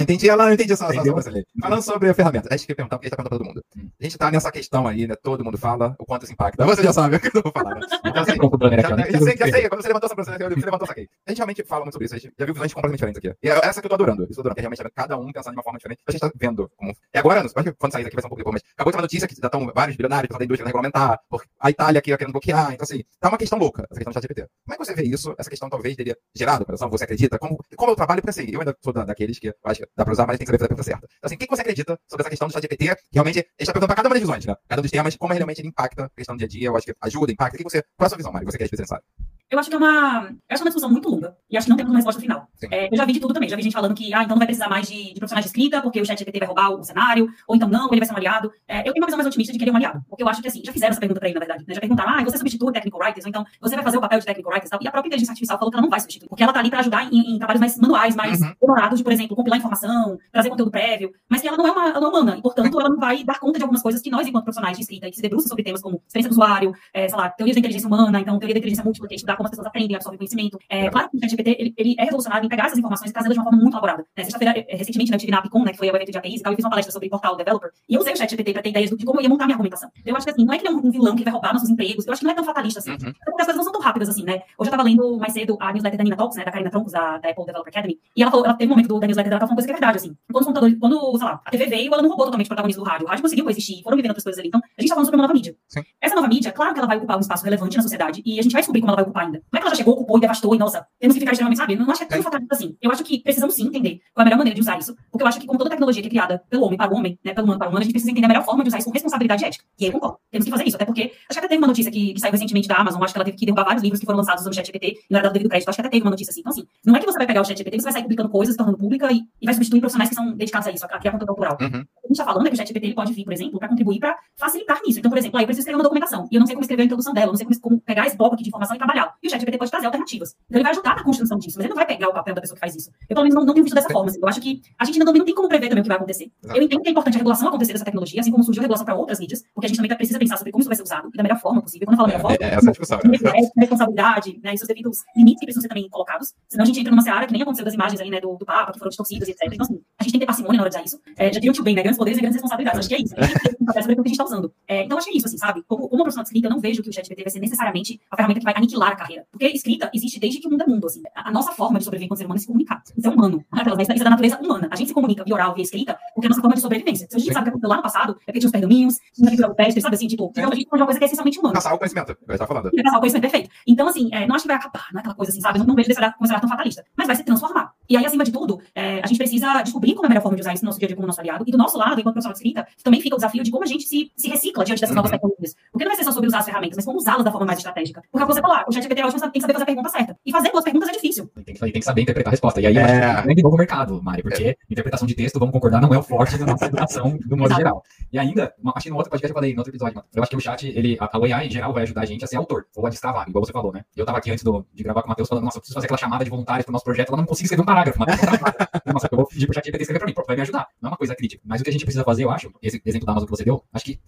Entendi ela, eu entendi essa essa ali. Falando sobre a ferramenta, a gente quer perguntar porque a gente tá perguntando todo mundo. Hum. A gente tá nessa questão aí, né? Todo mundo fala o quanto isso impacta. Você já sabe o que eu vou falar, né? Então, assim, ó, já, nem já sei, já sei, quando você levantou essa processo, você levantou essa aqui. A gente realmente fala muito sobre isso, a gente já viu visões completamente diferentes aqui. E é essa que eu tô adorando, isso eu tô adorando, que é realmente cada um pensando de uma forma diferente. A gente tá vendo como. E agora, não acho que quando sair daqui vai ser um pouco depois, mas acabou de ter uma notícia que já estão vários bilionários pensando na indústria regulamentar, porque a Itália aqui querendo bloquear, então assim, tá uma questão louca, essa questão do ChatGPT. Como é que você vê isso? Essa questão talvez teria gerado operação, você acredita? Como, como eu trabalho, porque assim, eu ainda sou da, daqueles que acho que dá pra usar, mas tem que saber fazer a pergunta certa. Então, assim, o que você acredita sobre essa questão do ChatGPT? Realmente, a gente tá perguntando pra cada uma das visões, né? Cada um dos temas, como realmente ele impacta a questão do dia a dia, eu acho que ajuda, impacta. O que você, qual é a sua visão, Mário? Você que é especialista nessa área? Eu acho que é uma. Acho que é uma discussão muito longa. E acho que não temos uma resposta final. É, eu já vi de tudo também. Já vi gente falando que, ah, então não vai precisar mais de, de profissionais de escrita, porque o chat GPT vai roubar o cenário, ou então não, ele vai ser um aliado. É, eu tenho uma visão mais otimista de querer um aliado. Porque eu acho que assim, já fizeram essa pergunta pra ele, na verdade. Né? Já perguntaram, ah, você substitui technical writers, ou então você vai fazer o papel de technical writers e tal. E a própria inteligência artificial falou que ela não vai substituir. Porque ela tá ali pra ajudar em, em trabalhos mais manuais, mais Uhum. demorados, de, por exemplo, compilar informação, trazer conteúdo prévio. Mas que ela não é uma não é humana. E, portanto, ela não vai dar conta de algumas coisas que nós, enquanto profissionais de escrita, que se debruçam sobre temas como experiência do usuário, é, sei lá, teoria da inteligência humana, então teoria da inteligência múltipla, que é estudar como as pessoas aprendem, absorvem conhecimento. É, claro que o ChatGPT, ele, ele é revolucionário em pegar essas informações e trazê-las de uma forma muito elaborada. Né? Sexta-feira, eh, recentemente, né, eu estive na Apicon, né, que foi o evento de APIs e tal, eu fiz uma palestra sobre portal developer, e eu usei o ChatGPT para ter ideias de como eu ia montar minha argumentação. Eu acho que assim, não é que ele é um, vilão que vai roubar nossos empregos, eu acho que não é tão fatalista assim. Uhum. Porque as coisas não são tão rápidas assim, né? Hoje eu tava lendo mais cedo a newsletter da Nina Talks, né, da Karina Troncos, da, da Apple Developer Academy, e ela falou, ela teve um momento do, da newsletter dela que ela falou uma coisa que é verdade, assim. Quando os computadores, quando, sei lá, a TV veio, ela não roubou totalmente o protagonismo do rádio. O rádio conseguiu coexistir, foram vivendo outras coisas ali. Então, a gente tá falando sobre uma nova mídia. Sim. Essa nova mídia, claro que ela vai ocupar um espaço relevante na sociedade, e a gente vai descobrir como ela vai ocupar ainda. Não é que ela já chegou, ocupou e devastou, e nossa, temos que ficar extremamente, sabe? Não acho que é tão fatalista assim. Eu acho que precisamos sim entender qual é a melhor maneira de usar isso, porque eu acho que como toda tecnologia que é criada pelo homem para o homem, né, pelo humano para o humano, a gente precisa entender a melhor forma de usar isso com responsabilidade ética. E aí eu concordo. Temos que fazer isso, até porque acho que até teve uma notícia que, que saiu recentemente da Amazon, acho que ela teve que derrubar vários livros que foram lançados usando o ChatGPT e não era dado devido crédito. Acho que até teve uma notícia assim. Então, assim, não é que você vai pegar o ChatGPT você vai sair publicando coisas, tornando pública e, e vai substituir profissionais que são dedicados a isso, a criar conteúdo autoral. Uhum. A gente tá falando é que o ChatGPT ele pode vir, por exemplo, para contribuir para facilitar nisso. Então, por exemplo, aí eu preciso escrever uma documentação e eu não sei como escrever a introdução dela, eu não sei como, como pegar esse bloco aqui de informação e E o ChatGPT pode trazer alternativas. Então, ele vai ajudar na construção disso, mas ele não vai pegar o papel da pessoa que faz isso. Eu, pelo menos, não, não tenho visto dessa forma. assim. Eu acho que a gente ainda não, não tem como prever também o que vai acontecer. Exato. Eu entendo que é importante a regulação acontecer dessa tecnologia, assim como surgiu a regulação para outras mídias, porque a gente também tá- precisa pensar sobre como isso vai ser usado e da melhor forma possível. Quando eu falo melhor forma, É, é essa a discussão, né? é, responsabilidade, né, e seus devidos limites que precisam ser também colocados. Senão a gente entra numa seara que nem aconteceu das imagens aí, né, do, do Papa, que foram distorcidas e etc. Então, assim, a gente tem que ter parcimônia na hora de usar isso. É, já diria o tio Ben, né, grandes poderes e grandes responsabilidades. Acho que é isso. A gente tem que sobre o que a gente está usando. É, então, acho que é isso, assim, sabe? Como, como profissional de escrita, eu não vejo que o ChatGPT vai ser necessariamente a ferramenta que vai aniquilar a carreira. Porque escrita existe desde que o mundo é mundo, assim. A, a nossa forma de sobreviver enquanto ser humano é se comunicar. Isso é humano. Né? Isso é da natureza humana. A gente se comunica via oral, via escrita, porque é a nossa forma de sobrevivência. Se a gente sabe que aconteceu lá no passado, é porque tinha os pergaminhos, tinha a leitura rupestre, sabe assim, tipo, então a gente faz uma coisa que é essencialmente humana. Passar o conhecimento, eu estava falando. E passar o conhecimento perfeito. Então, assim, é, não acho que vai acabar, não é aquela coisa assim, sabe? Não, não vejo desse olhar, com esse olhar tão fatalista. Mas vai se transformar. E aí, acima de tudo, é, a gente precisa descobrir como é a melhor forma de usar isso no nosso dia a dia como nosso aliado. E do nosso lado, enquanto profissional de escrita, também fica o desafio de como a gente se, se recicla diante dessas novas tecnologias. Porque não vai ser só sobre usar as ferramentas, mas como usá-las da forma mais estratégica. Porque você falar, o ChatGPT é ótimo, mas tem que saber fazer a pergunta certa. E fazer boas perguntas é difícil. Tem que, tem que saber interpretar a resposta. E aí eu acho É. que é um grande novo mercado, Mari, porque interpretação de texto, vamos concordar, não é o forte da nossa educação do modo Exato. geral. E ainda, acho que no outro podcast eu falei, no outro episódio, mano, eu acho que o chat, ele, a, a AI em geral vai ajudar a gente a ser autor, ou a destravar, igual você falou, né? Eu tava aqui antes do- de gravar com o Matheus falando, nossa, eu preciso fazer aquela chamada de voluntários pro nosso projeto, ela não consigo escrever um parágrafo, dá nada. nossa, eu vou pedir pro chat GPT escrever pra mim, pronto, vai me ajudar. Não é uma coisa crítica. Mas o que a gente precisa fazer, eu acho, esse exemplo da Amazon que você deu, acho que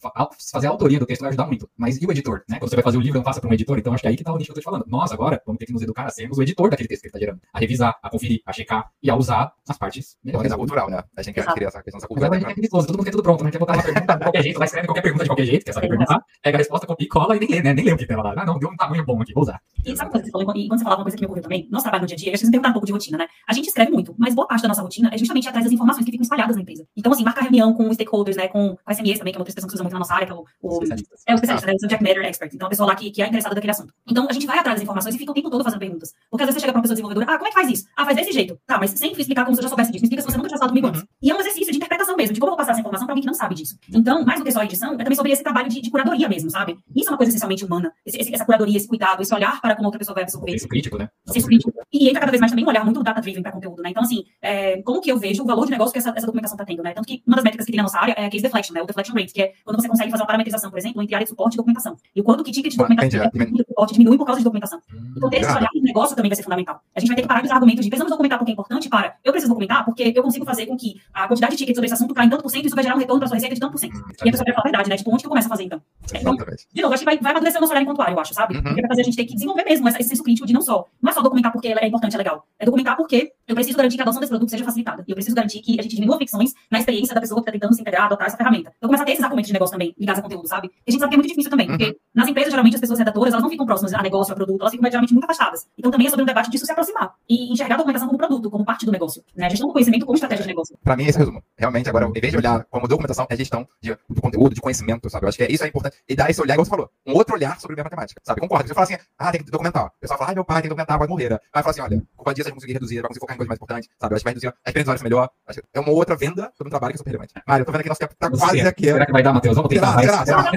fazer a autoria do texto vai ajudar muito. Mas e o editor, né? Quando você vai fazer o livro, não faça para um editor, então acho que é aí que tá o nicho que eu tô te falando. Nós agora vamos ter que nos educar a sermos o editor daquele texto que ele tá gerando, a revisar, a conferir, a checar e a usar as partes melhores. questão cultural, né? A gente quer criar essa questão dessa Agora a cultura. gente é preguiçoso, todo mundo quer tudo pronto, não quer botar uma pergunta de qualquer jeito, lá escreve qualquer pergunta de qualquer jeito, quer saber perguntar, pega a resposta, copia e cola e nem lê, né? Nem lê o que tem lá. Ah, não, deu um tamanho bom aqui, vou usar. E sabe uma coisa que você falou? E quando você falava uma coisa que me ocorreu também, nosso trabalho no dia a dia, que você perguntar um pouco de rotina, né? A gente escreve muito, mas boa parte da nossa rotina é justamente atrás das informações que ficam espalhadas na empresa. Então, assim, marcar reunião com stakeholders, né? Com a SMS também, que é uma outra expressão que se usa muito na nossa área, que é o, o Especialistas. é o especialista, né? O subject matter expert. Então, a pessoa lá que, que é interessada daquele assunto. Então, a gente vai atrás das informações e fica o tempo todo fazendo perguntas. Porque às vezes você chega pra uma pessoa desenvolvedora, ah, como é que faz isso? Ah, faz desse jeito. Tá, mas sem explicar como se eu já soubesse disso. Me explica se você nunca tinha falado comigo antes. E é um exercício de interpretação mesmo, de como eu vou passar essa informação pra alguém que não sabe disso. Então, mais do que só a edição, é também sobre esse trabalho de, de curadoria mesmo, sabe? Isso é uma coisa essencialmente humana. Esse, esse, essa curadoria, esse cuidado, esse olhar para como outra pessoa vai absorver. Isso crítico, né? Senso crítico. E entra cada vez mais também um olhar muito data-driven para conteúdo, né? Então, assim, é, como que eu vejo o valor de negócio que essa, essa documentação está tendo, né? Tanto que uma das métricas que tem na nossa área é a case deflection, né? O deflection rate, que é quando você consegue fazer uma parametrização, por exemplo, entre área de suporte e documentação. E o quanto que ticket de documentação entendi, é, suporte diminui por causa de documentação. Hum, Então, ter esse olhar de negócio também vai ser fundamental. A gente vai ter que parar de usar argumentos de precisamos documentar porque é importante para eu preciso documentar porque eu consigo fazer com que a quantidade de tickets sobre esse assunto caia em tanto por cento e isso vai gerar um retorno para sua receita de tanto por cento. E a pessoa vai falar a verdade, né? Tipo, onde que eu começo a fazer então? Então, Exatamente. de novo, acho que vai, vai amadurecer o nosso olhar enquanto área, eu acho, sabe? Uhum. Porque vai fazer a gente ter que desenvolver mesmo esse senso crítico de não só, não é só documentar porque é importante, é legal. É documentar porque eu preciso garantir que a adoção desse produto seja facilitada. E eu preciso garantir que a gente diminua fricções na experiência da pessoa que está tentando se integrar, adotar essa ferramenta. Então, começa a ter esses argumentos de negócio também, ligados a conteúdo, sabe? E a gente sabe que é muito difícil também, Uhum. porque nas empresas, geralmente, as pessoas redatoras, elas não ficam próximas a negócio, a produto, elas ficam geralmente muito afastadas. Então, também é sobre um debate disso se aproximar e enxergar a documentação como produto, como parte do negócio. Né? A gestão do conhecimento como estratégia de negócio. Pra mim, esse é o resumo. Realmente, agora, em vez de olhar como documentação, é gestão de, do conteúdo, de conhecimento, sabe? Eu acho que é, isso é importante. E dar esse olhar, igual você falou, um outro olhar sobre a minha matemática, sabe? Concordo. Você fala assim, ah, tem que documentar. O pessoal fala, ah, meu pai tem que documentar, vai morrer. né? Aí fala assim, olha, culpa disso a gente conseguir reduzir, vai conseguir focar em coisas mais importantes, sabe? Eu acho que vai reduzir a experiência do usuário melhor. Acho que é uma outra venda sobre um trabalho que é super relevante. Mário, eu tô vendo aqui nosso tempo tá quase Será- aqui. Será que vai dar, Matheus? Vamos tentar. Será? Será? Vai-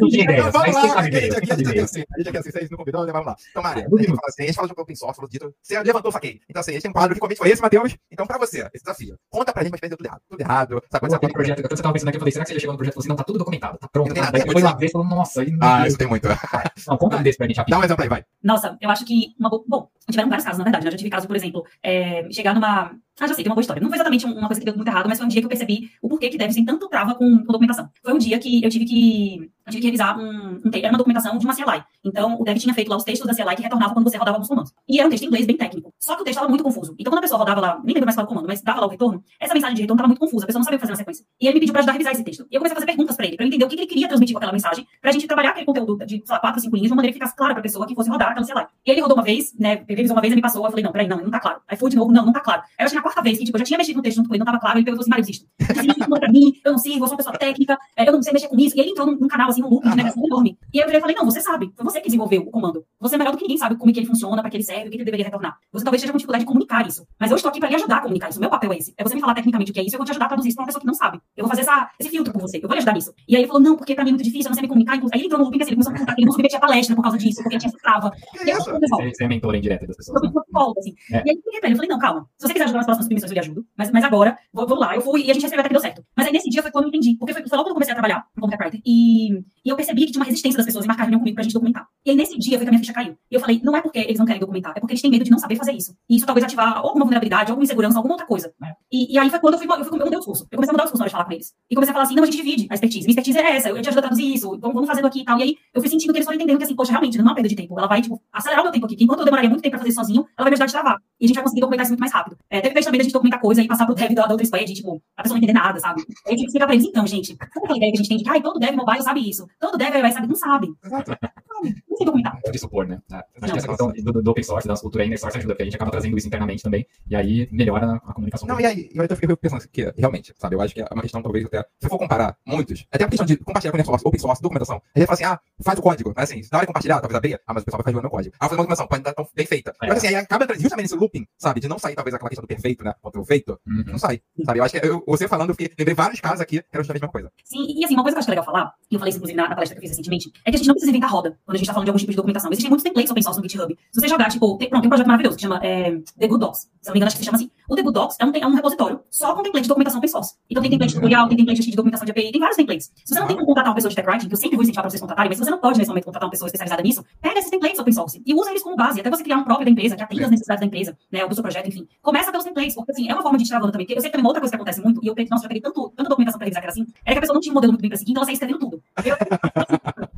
vamos lá, a gente aqui, assim, vocês não? Vamos. Então, Mário, Um a gente fala assim, a gente fala de open source, falou dito, você levantou, saquei. Então, assim, a gente tem um quadro que convite foi esse, Matheus. Então, pra você, esse desafio. Conta pra gente, mas fez tudo errado. Tudo errado. Sabe quando você aquele projeto, quando você tava pensando aqui, eu falei, será que você já chegou no projeto e falou assim, não, tá tudo documentado, tá pronto. Não tem Tá? nada, Daí tem foi lá ver e falou, nossa, Ah, isso tem muito. Não, conta um desse pra gente Dá rapidinho. um exemplo aí, vai. Nossa, eu acho que uma boa. Bom, tiveram vários casos, na verdade. né? Eu já tive caso, por exemplo, é, chegar numa. Ah, já sei, tem uma boa história. Não foi exatamente um- uma coisa que deu muito errado, mas foi um dia que eu percebi o porquê que deve ser tanto trava com, com documentação. Foi um dia que eu tive que. Eu tive que revisar um, um Era uma documentação de uma CLI. Então, o dev tinha feito lá os textos da CLI que retornavam quando você rodava alguns comandos. E era um texto em inglês bem técnico. Só que o texto estava muito confuso. Então, quando a pessoa rodava lá, nem lembro mais qual o comando, mas dava lá o retorno, essa mensagem de retorno estava muito confusa. A pessoa não sabia o que fazer na sequência. E ele me pediu para ajudar a revisar esse texto. E eu comecei a fazer perguntas para ele, para entender o que ele queria transmitir com aquela mensagem, pra gente trabalhar aquele conteúdo de, sei lá, quatro, cinco linhas, de uma maneira que ficasse clara pra pessoa que fosse rodar aquela CLI. E ele rodou uma vez, né, ele revisou uma vez e me passou, eu falei, não, peraí, não, não tá claro. Aí foi de novo, não, não tá claro. Aí eu acho que na quarta vez, que tipo, eu já tinha mexido no texto junto com ele, não tava claro, ele falou assim, Mário, manda pra mim, eu não sirvo, eu sou uma pessoa técnica, é, eu não sei mexer com isso. E ele entrou num, num canal, assim, num loop de negação enorme. E aí eu falei, não, você sabe, foi você que desenvolveu o comando. Você é melhor do que ninguém sabe como é que ele funciona, pra que ele serve, o que ele deveria retornar. Você talvez esteja com dificuldade de comunicar isso. Mas eu estou aqui pra lhe ajudar a comunicar isso. Meu papel é esse. É você me falar tecnicamente o que é isso, eu vou te ajudar a traduzir isso pra uma pessoa que não sabe. Eu vou fazer essa, esse filtro com você, eu vou lhe ajudar nisso. E aí ele falou, não, porque pra mim é muito difícil, eu não sei me comunicar. Aí ele entrou no loop, assim, ele começou a perguntar que ele não submetia palestra por causa disso, porque ele tinha essa trava. Você, é indireta das pessoas, eu né? assim. É. E aí eu pra ele, eu falei, não, calma. Se você quiser ajudar nas próximas submissões, eu lhe ajudo. Mas, mas agora, vou, vou lá. Eu fui e a gente recebeu até que deu certo. Mas aí nesse dia foi quando eu entendi. Porque foi, foi logo quando eu comecei a trabalhar como writer. E, e eu percebi que tinha uma resistência das pessoas em marcar reunião comigo pra gente documentar. E aí nesse dia foi que a minha ficha caiu. E eu falei, não é porque eles não querem documentar, é porque eles têm medo de não saber fazer isso. E isso talvez ativar alguma vulnerabilidade, alguma insegurança, alguma outra coisa. É. E, e aí foi quando eu fui, eu, fui, eu mudei o discurso. Eu comecei a mudar o discurso na hora de falar com eles. E comecei a falar assim, não, a gente divide a expertise. Minha expertise é essa, eu te ajudo a traduzir isso, vamos, vamos fazendo aqui e tal. E aí eu fui sentindo que eles foram entendendo que assim, poxa, realmente, não é uma perda de tempo. Ela vai, tipo, acelerar o meu tempo aqui. Que enquanto eu demoraria muito tempo pra fazer isso sozinho, ela vai me ajudar a destravar. E a gente vai conseguir documentar isso muito mais rápido. É, teve vez também da gente documentar coisa e passar pro dev da, da outra squad, e, tipo, a pessoa não entender nada, sabe? Aí eu tive que explicar pra eles, então, gente, sabe aquela ideia que a gente tem de que, ai, todo dev mobile sabe isso, todo dev iOS sabe, não sabe. Exato. Não sei documentar. de supor, né? Acho Não. que essa questão do, do open source, da cultura inner source ajuda, porque a gente acaba trazendo isso internamente também, e aí melhora a comunicação. Não, e aí, eu até fiquei pensando que, realmente, sabe, eu acho que é uma questão, talvez, até, se eu for comparar muitos, até a questão de compartilhar com source, open source, documentação, a gente fala assim, ah, faz o código, mas assim, na hora de compartilhar, talvez abrir, ah, mas o pessoal vai fazer o meu código. Ah, fazer uma documentação, pode estar tão bem feita. É. Mas assim, aí acaba justamente nesse looping, sabe, de não sair, talvez, aquela questão do perfeito, né, contra o feito, Uhum. não sai, sabe, eu acho que, eu, você falando, eu fiquei, lembrei vários casos aqui, que era justamente a mesma coisa. Sim, e assim, uma coisa que eu acho que é legal falar, e eu falei isso inclusive na, na palestra que eu fiz recentemente, é que a gente não precisa inventar roda quando a gente tá falando de algum tipo de documentação. Existem muitos templates open source no GitHub. Se você jogar, tipo, tem, pronto, tem um projeto maravilhoso que chama é, The Good Docs. Se não me engano, acho que se chama assim. O The Good Docs é um, é um repositório só com template de documentação open source. Então tem template tutorial, tem template de documentação de API, tem vários templates. Se você não tem como contratar uma pessoa de tech writing, que eu sempre vou incentivar pra vocês contratarem, mas se você não pode nesse momento contratar uma pessoa especializada nisso, pega esses templates open source e usa eles como base, até você criar um próprio da empresa, que atenda as necessidades da empresa, né, ou do seu projeto, enfim. Começa pelos templates, porque assim, é uma forma de tirar também. Porque eu sei que também outra coisa que acontece muito, e eu nossa, já peguei tanto, tanta documentação pra revisar que era assim, é que a pessoa não tinha um modelo muito bem pra seguir, então ela saía escrevendo tudo. Eu-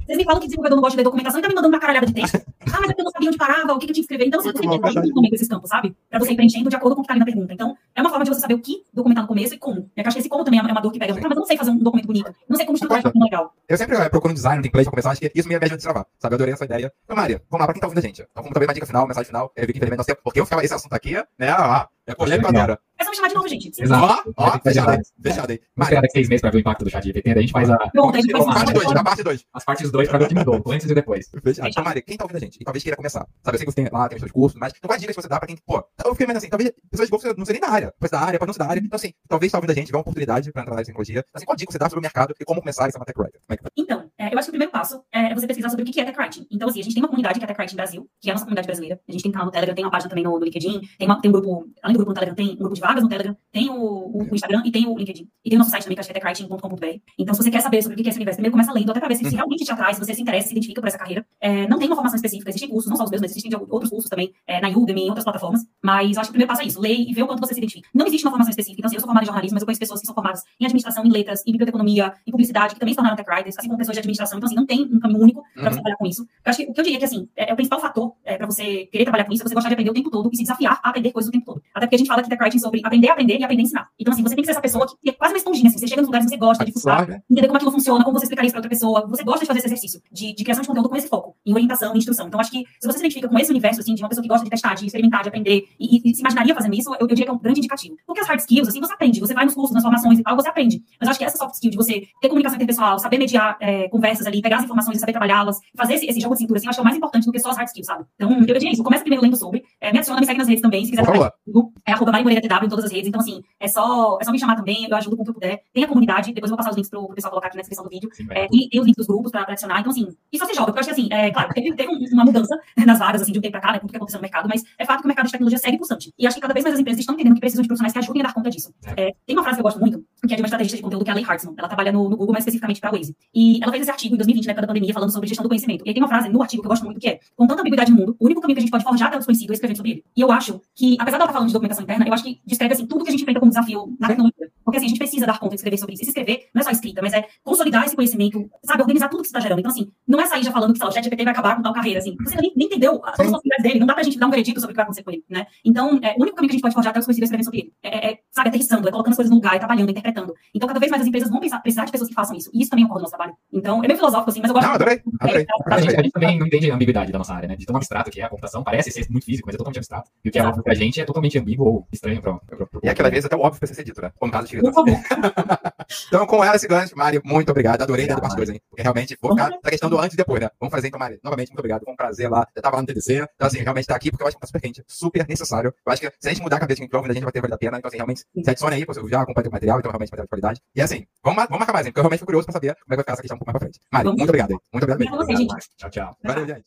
Vocês me falam que desenvolvedor não gosta de ler documentação e tá me mandando uma caralhada de texto. Ah, mas é porque eu não sabia onde parava, o que, que eu tinha que escrever. Então, você tem que ter muito também com esses campos, sabe? Pra você ir preenchendo de acordo com o que tá ali na pergunta. Então, é uma forma de você saber o que documentar no começo e como. Eu acho que esse como também é uma dor que pega. Ah, mas eu não sei fazer um documento bonito. Não sei como estruturar um legal. Eu sempre eh, procuro um design, um template pra começar, acho que isso me ajuda a destravar, sabe, eu adorei essa ideia. Então, Maria, vamos lá, pra quem tá ouvindo a gente, então, como também uma dica final, mensagem final, eu vi que infelizmente nosso tempo, porque eu ficava esse assunto aqui, né, ah, é agora. É só me chamar de novo, gente. Exato. Ó, ó, fechado aí. Fechado aí. Esperar daqui seis meses pra ver o impacto do chat GPT, daí a gente faz a, Pronto, a gente faz parte 2, a parte 2. as partes 2 pra ver o que mudou, antes e depois. Fechado. Então, Mari, quem tá ouvindo a gente e talvez queira começar, sabe? Eu sei que você tem lá, tem os seus cursos, mas então quais dicas você dá pra quem, pô, eu fiquei meio assim, talvez pessoas de você não ser nem da área, pode ser da área, pode não ser da área. Então, assim, talvez tá ouvindo a gente, tiver uma oportunidade pra entrar na área de tecnologia. Assim, qual dica você dá sobre o mercado e como começar essa? Como é Então, é, eu acho que o primeiro passo é você pesquisar sobre o que é Tech Writing. Então, assim, a gente tem uma comunidade que é Tech Writing Brasil, que é a nossa comunidade brasileira. A gente tem canal no Telegram, tem uma página também no, no LinkedIn, tem, uma, tem um grupo, além do grupo no Telegram, tem um grupo de vagas no Telegram, tem o, o, o Instagram e tem o LinkedIn. E tem o nosso site também, que acho que é techwriting.com.br. Então, se você quer saber sobre o que é esse universo, primeiro começa lendo, até pra ver se, se realmente te atrai, se você se interessa, se identifica por essa carreira. É, não tem uma formação específica, existem cursos, não só os meus, mas existem outros cursos também, é, na Udemy, em outras plataformas. Mas eu acho que o primeiro passo é isso, ler e ver o quanto você se identifica. Não existe uma formação específica. Então, assim, eu sou formada em jornalismo, mas eu conheço pessoas que são formadas em administração, em letras, em biblioteconomia, em publicidade, que também se tornaram tech writers, assim como pessoas de administração. Então, assim, não tem um caminho único para Uhum. você trabalhar com isso. Eu acho que o que eu diria que, assim, é, é o principal fator é, para você querer trabalhar com isso, é você gostar de aprender o tempo todo e se desafiar a aprender coisas o tempo todo. Até porque a gente fala que tech writing é sobre aprender a aprender e aprender a ensinar. Então, assim, você tem que ser essa pessoa que é quase uma esponjinha, assim, você chega nos lugares que você gosta de fuçar, Claro. entender como aquilo funciona, como você explicaria isso para outra pessoa. Você gosta de fazer esse exercício de, de criação de conteúdo com esse foco, em orientação, em instrução. Então, acho que se você se identifica com esse universo, assim, de uma pessoa que gosta de testar, de experimentar, de aprender, e, e- e se imaginaria fazendo isso, eu, eu diria que é um grande indicativo. Porque as hard skills, assim, você aprende, você vai nos cursos, nas formações e tal, você aprende. Mas eu acho que essa soft skill de você ter comunicação interpessoal, saber mediar é, conversas ali, pegar as informações e saber trabalhá-las, fazer esse, esse jogo de cintura, assim, eu acho que é o mais importante do que só as hard skills, sabe? Então, eu diria isso. Começa primeiro lendo sobre, é, me adiciona, me segue nas redes também, se quiser trabalhar comigo, é arroba Mari Moreira TW em todas as redes. Então, assim, é só, é só me chamar também, eu ajudo com o que eu puder. Tem a comunidade, depois eu vou passar os links pro, pro pessoal colocar aqui na descrição do vídeo. Sim, É, e tem os links dos grupos pra, pra adicionar. Então, assim, e só se joga, porque eu acho que, assim, é, claro, teve, teve um- uma mudança nas vagas, assim, de um tempo pra cá, né, com tudo que aconteceu no mercado, mas é fato que o mercado de tecnologia segue pulsante. E acho que cada vez mais as empresas estão entendendo que precisam de profissionais que ajudem a dar conta disso. É, tem uma frase que eu gosto muito, que é de uma estrategista de conteúdo, que é a Leigh Hartzman. Ela trabalha no, no Google, mais especificamente pra Waze. E ela fez esse artigo em 2020, na época da pandemia, falando sobre gestão do conhecimento. E aí tem uma frase no artigo que eu gosto muito, que é, com tanta ambiguidade no mundo, o único caminho que a gente pode forjar até o desconhecido é escrevendo sobre ele. E eu acho que, apesar dela estar falando de documentação interna, eu acho que descreve, assim, tudo que a gente enfrenta como desafio na tecnologia. Porque, assim, a gente precisa dar conta de escrever sobre isso. E se escrever não é só escrita, mas é consolidar esse conhecimento, sabe, organizar tudo que você está gerando. Então, assim, não é sair já falando que sei lá, o ChatGPT vai acabar com tal carreira, assim. Você nem, nem entendeu as possibilidades dele, não dá pra gente dar um veredito sobre o que vai acontecer com ele, né? Então, é, o único caminho que a gente pode forjar até o desconhecido é escrevendo sobre ele. É, é, é, sabe, aterrissando, é colocando as coisas no lugar, é trabalhando, é interpretando. Então, cada vez mais as empresas vão pensar, precisar de pessoas que façam isso. E isso também ocorre no nosso trabalho. Então, é meio filosófico, assim, mas eu gosto Não, adorei, adorei. A gente, a gente também não entende a ambiguidade da nossa área, né? De tão abstrato que é a computação, parece ser muito físico, mas é totalmente abstrato. E o que é óbvio pra gente é totalmente ambíguo ou estranho pra, pra, pra, E aquela vez até o óbvio precisa ser dito, né? Como caso de Por favor. Então, com ela, esse gancho, Mari, muito obrigado. Adorei dar parte 2, hein? Porque realmente, vou ficar na questão do antes e depois, né? Vamos fazer então, Mari. Novamente, muito obrigado. Foi um prazer lá. Já tava lá no TDC. Então, assim, realmente tá aqui porque eu acho que tá super quente, super necessário. Eu acho que se a gente mudar a cabeça de ouve, a gente vai ter vale a pena. Então, assim, realmente, se adicione aí, porque eu já acompanho o material, então realmente material de qualidade. E assim, vamos, vamos marcar mais, hein? Porque eu realmente fico curioso pra saber como é que vai ficar essa questão um pouco mais pra frente. Mari, Vamos. muito obrigado? Muito obrigado mesmo. Tchau, tchau. Valeu, gente.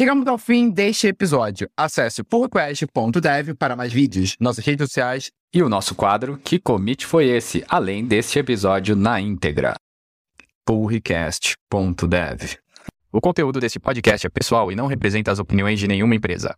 Chegamos ao fim deste episódio. Acesse pullrequest.dev para mais vídeos, nossas redes sociais E o nosso quadro Que Commit Foi Esse? Além deste episódio na íntegra. pullrecast.dev O conteúdo deste podcast é pessoal e não representa as opiniões de nenhuma empresa.